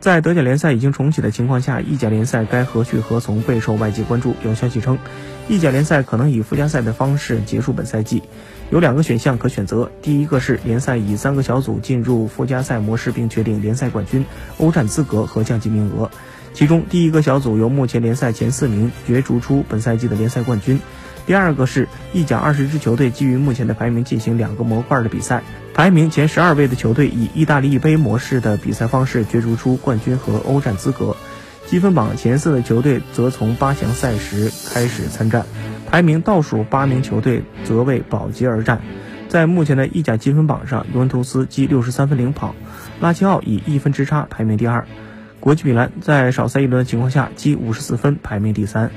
在德甲联赛已经重启的情况下，意甲联赛该何去何从备受外界关注。有消息称，意甲联赛可能以附加赛的方式结束本赛季，有两个选项可选择。第一个是联赛以三个小组进入附加赛模式，并确定联赛冠军、欧战资格和降级名额。其中，第一个小组由目前联赛前四名角逐出本赛季的联赛冠军。第二个是意甲二十支球队基于目前的排名进行两个模块的比赛，排名前十二位的球队以意大利杯模式的比赛方式角逐出冠军和欧战资格，积分榜前四的球队则从八强赛时开始参战，排名倒数八名球队则为保级而战。在目前的意甲积分榜上，尤文图斯积六十三分领跑，拉齐奥以一分之差排名第二，国际米兰在少赛一轮的情况下积五十四分排名第三。